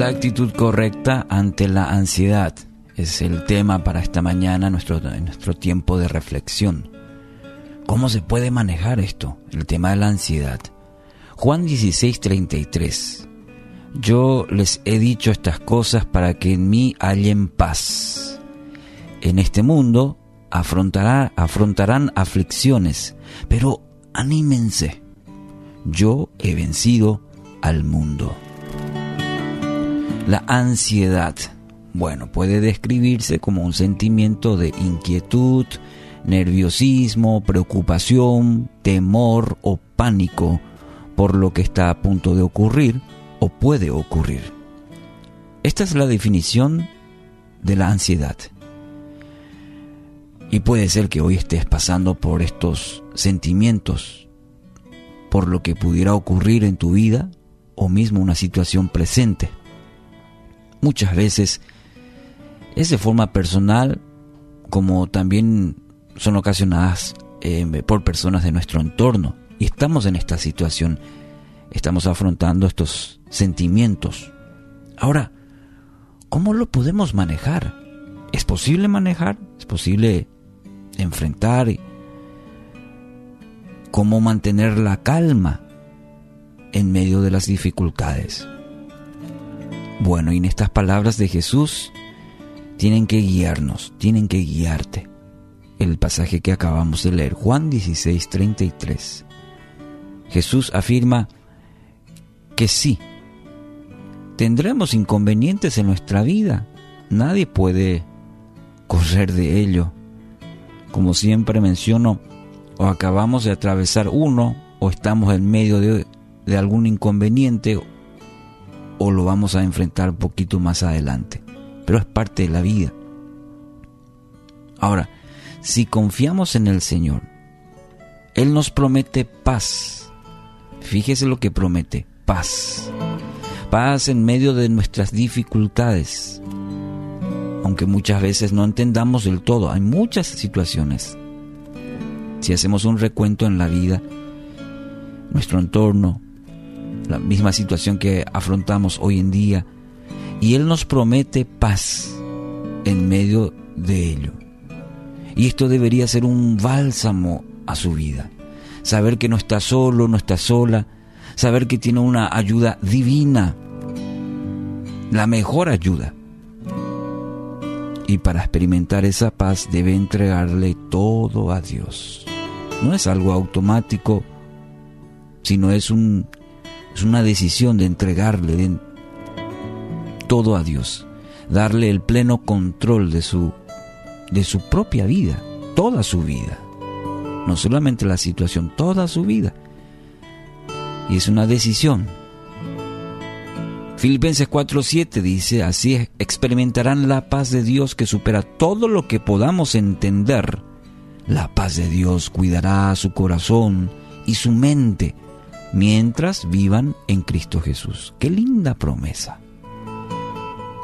La actitud correcta ante la ansiedad es el tema para esta mañana, nuestro, nuestro tiempo de reflexión. ¿Cómo se puede manejar esto, el tema de la ansiedad? Juan 16:33. Yo les he dicho estas cosas para que en mí hallen paz. En este mundo afrontará, afrontarán aflicciones, pero anímense. Yo he vencido al mundo. La ansiedad, bueno, puede describirse como un sentimiento de inquietud, nerviosismo, preocupación, temor o pánico por lo que está a punto de ocurrir o puede ocurrir. Esta es la definición de la ansiedad. Y puede ser que hoy estés pasando por estos sentimientos, por lo que pudiera ocurrir en tu vida o mismo una situación presente. Muchas veces es de forma personal como también son ocasionadas eh, por personas de nuestro entorno. Y estamos en esta situación, estamos afrontando estos sentimientos. Ahora, ¿cómo lo podemos manejar? ¿Es posible manejar? ¿Es posible enfrentar? ¿Cómo mantener la calma en medio de las dificultades? Bueno, y en estas palabras de Jesús tienen que guiarnos, tienen que guiarte. El pasaje que acabamos de leer, Juan 16, 33. Jesús afirma que sí, tendremos inconvenientes en nuestra vida. Nadie puede correr de ello. Como siempre menciono, o acabamos de atravesar uno, o estamos en medio de, de algún inconveniente, o lo vamos a enfrentar un poquito más adelante. Pero es parte de la vida. Ahora, si confiamos en el Señor, Él nos promete paz. Fíjese lo que promete, paz. Paz en medio de nuestras dificultades. Aunque muchas veces no entendamos del todo, hay muchas situaciones. Si hacemos un recuento en la vida, nuestro entorno, la misma situación que afrontamos hoy en día, y Él nos promete paz en medio de ello. Y esto debería ser un bálsamo a su vida. Saber que no está solo, no está sola, saber que tiene una ayuda divina, la mejor ayuda. Y para experimentar esa paz debe entregarle todo a Dios. No es algo automático, sino es un es una decisión de entregarle todo a Dios, darle el pleno control de su, de su propia vida, toda su vida. No solamente la situación, toda su vida. Y es una decisión. Filipenses 4:7 dice, así experimentarán la paz de Dios que supera todo lo que podamos entender. La paz de Dios cuidará su corazón y su mente mientras vivan en Cristo Jesús. Qué linda promesa.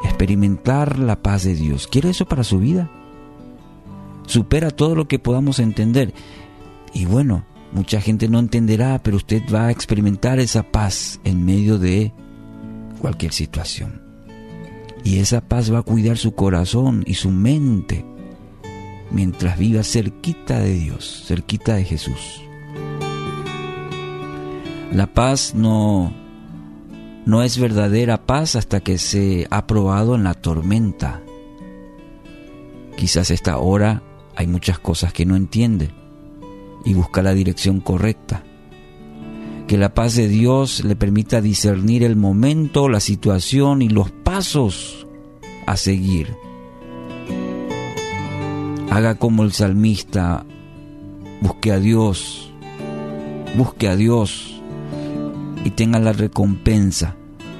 Experimentar la paz de Dios. ¿Quiere eso para su vida? Supera todo lo que podamos entender. Y bueno, mucha gente no entenderá, pero usted va a experimentar esa paz en medio de cualquier situación. Y esa paz va a cuidar su corazón y su mente mientras viva cerquita de Dios, cerquita de Jesús. La paz no, no es verdadera paz hasta que se ha probado en la tormenta. Quizás esta hora hay muchas cosas que no entiende y busca la dirección correcta. Que la paz de Dios le permita discernir el momento, la situación y los pasos a seguir. Haga como el salmista, busque a Dios, busque a Dios y tenga la recompensa.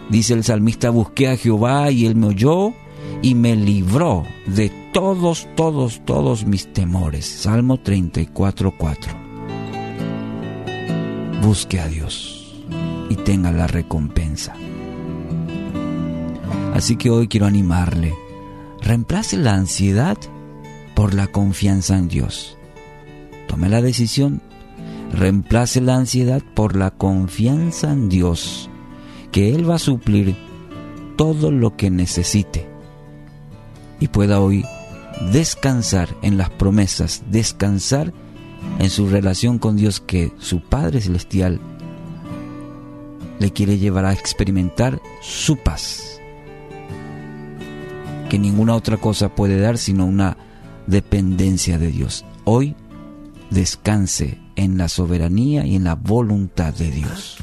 Dice el salmista, busqué a Jehová y él me oyó y me libró de todos, todos, todos mis temores. Salmo 34, 4. Busque a Dios y tenga la recompensa. Así que hoy quiero animarle. Reemplace la ansiedad por la confianza en Dios. Tome la decisión Reemplace la ansiedad por la confianza en Dios, que Él va a suplir todo lo que necesite y pueda hoy descansar en las promesas, descansar en su relación con Dios que su Padre Celestial le quiere llevar a experimentar su paz, que ninguna otra cosa puede dar sino una dependencia de Dios. Hoy descanse en la soberanía y en la voluntad de Dios.